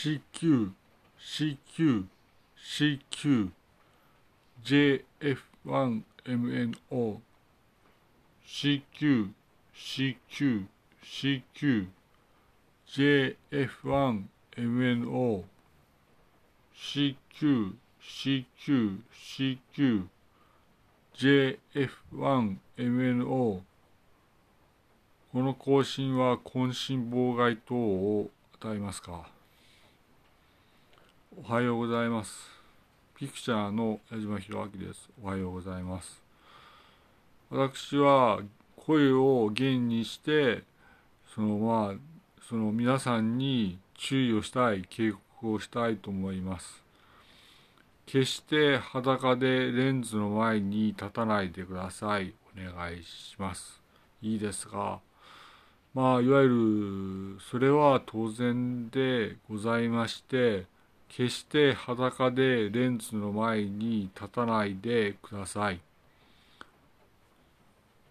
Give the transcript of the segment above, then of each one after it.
CQ、CQ、CQ、JF1MNO、CQ、CQ、CQ、JF1MNO、CQ、CQ、CQ、JF1MNO この更新は渾身妨害等を与えますかおはようございます。ピクチャーの矢島博明です。おはようございます。私は声を弦にして、そのまあ、その皆さんに注意をしたい、警告をしたいと思います。決して裸でレンズの前に立たないでください。お願いします。いいですか？まあ、いわゆる、それは当然でございまして、決して裸でレンズの前に立たないでください。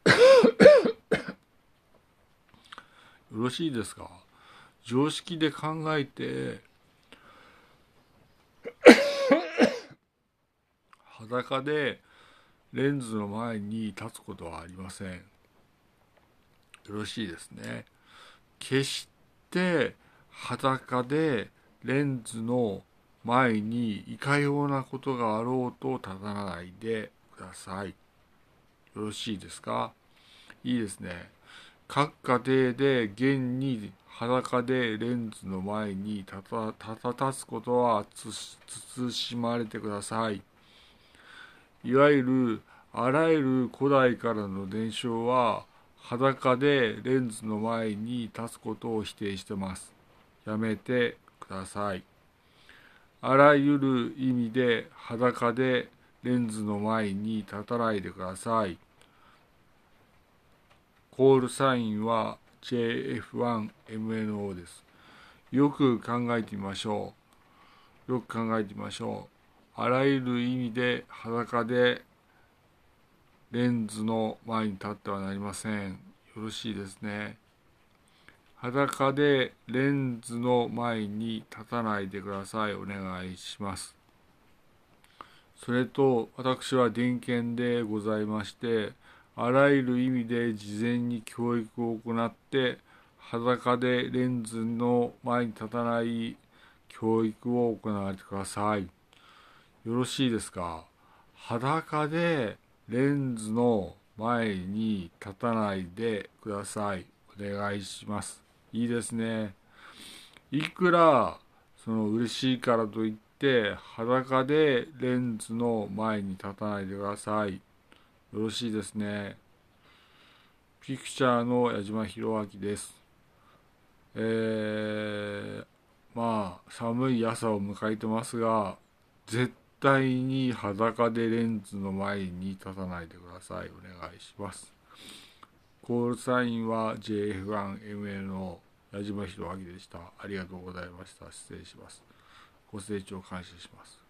よろしいですか？常識で考えて、裸でレンズの前に立つことはありません。よろしいですね。決して裸でレンズの前にいかようなことがあろうと立たないでください。よろしいですか？いいですね。各家庭で現に裸でレンズの前に立た立つことは慎まれてください。いわゆるあらゆる古代からの伝承は裸でレンズの前に立つことを否定してます。やめてください。あらゆる意味で裸でレンズの前に立たないでください。コールサインは JF1MNO です。よく考えてみましょう。よく考えてみましょう。あらゆる意味で裸でレンズの前に立ってはなりません。よろしいですね。裸でレンズの前に立たないでください。お願いします。それと、私は電検でございまして、あらゆる意味で事前に教育を行って、裸でレンズの前に立たない教育を行われてください。よろしいですか？裸でレンズの前に立たないでください。お願いします。いいですね。いくらその嬉しいからといって裸でレンズの前に立たないでください。よろしいですね。ピクチャーの矢島博明です。えー、まあ寒い朝を迎えてますが絶対に裸でレンズの前に立たないでください。お願いします。コールサインは JF1ML の矢島弘明でした。ありがとうございました。失礼します。ご清聴感謝します。